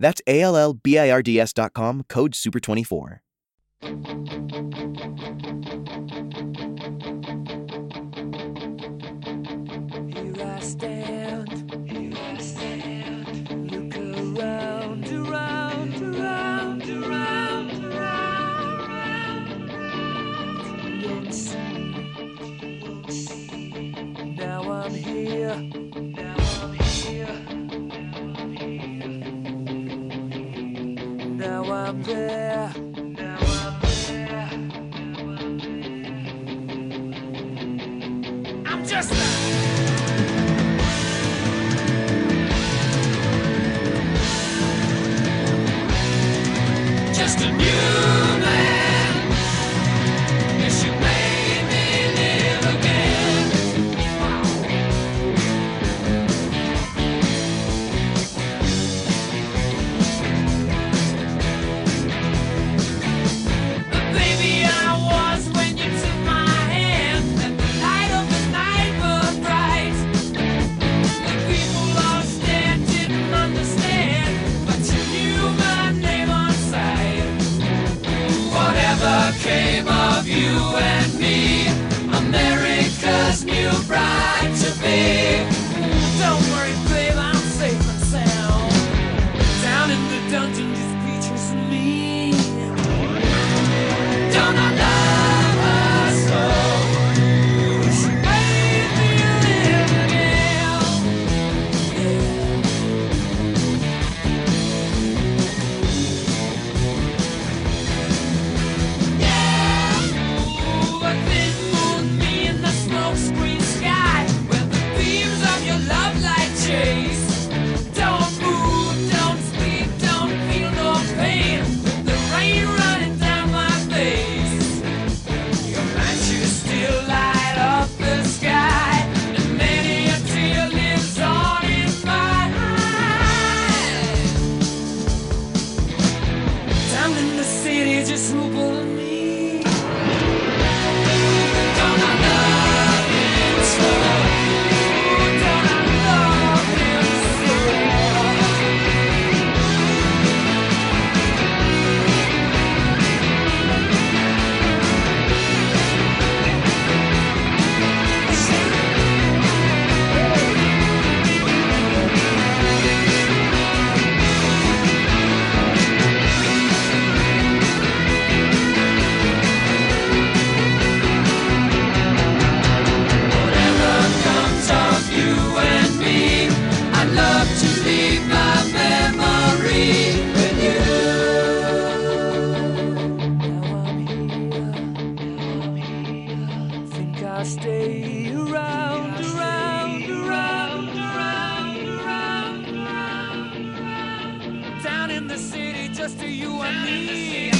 That's A L L B I R D S.com, code SUPER24. Here I stand, here I stand. Look around, around, around, around, around, around. Don't see, don't see. Now I'm here, there, now I'm there. I'm just. Just you and me.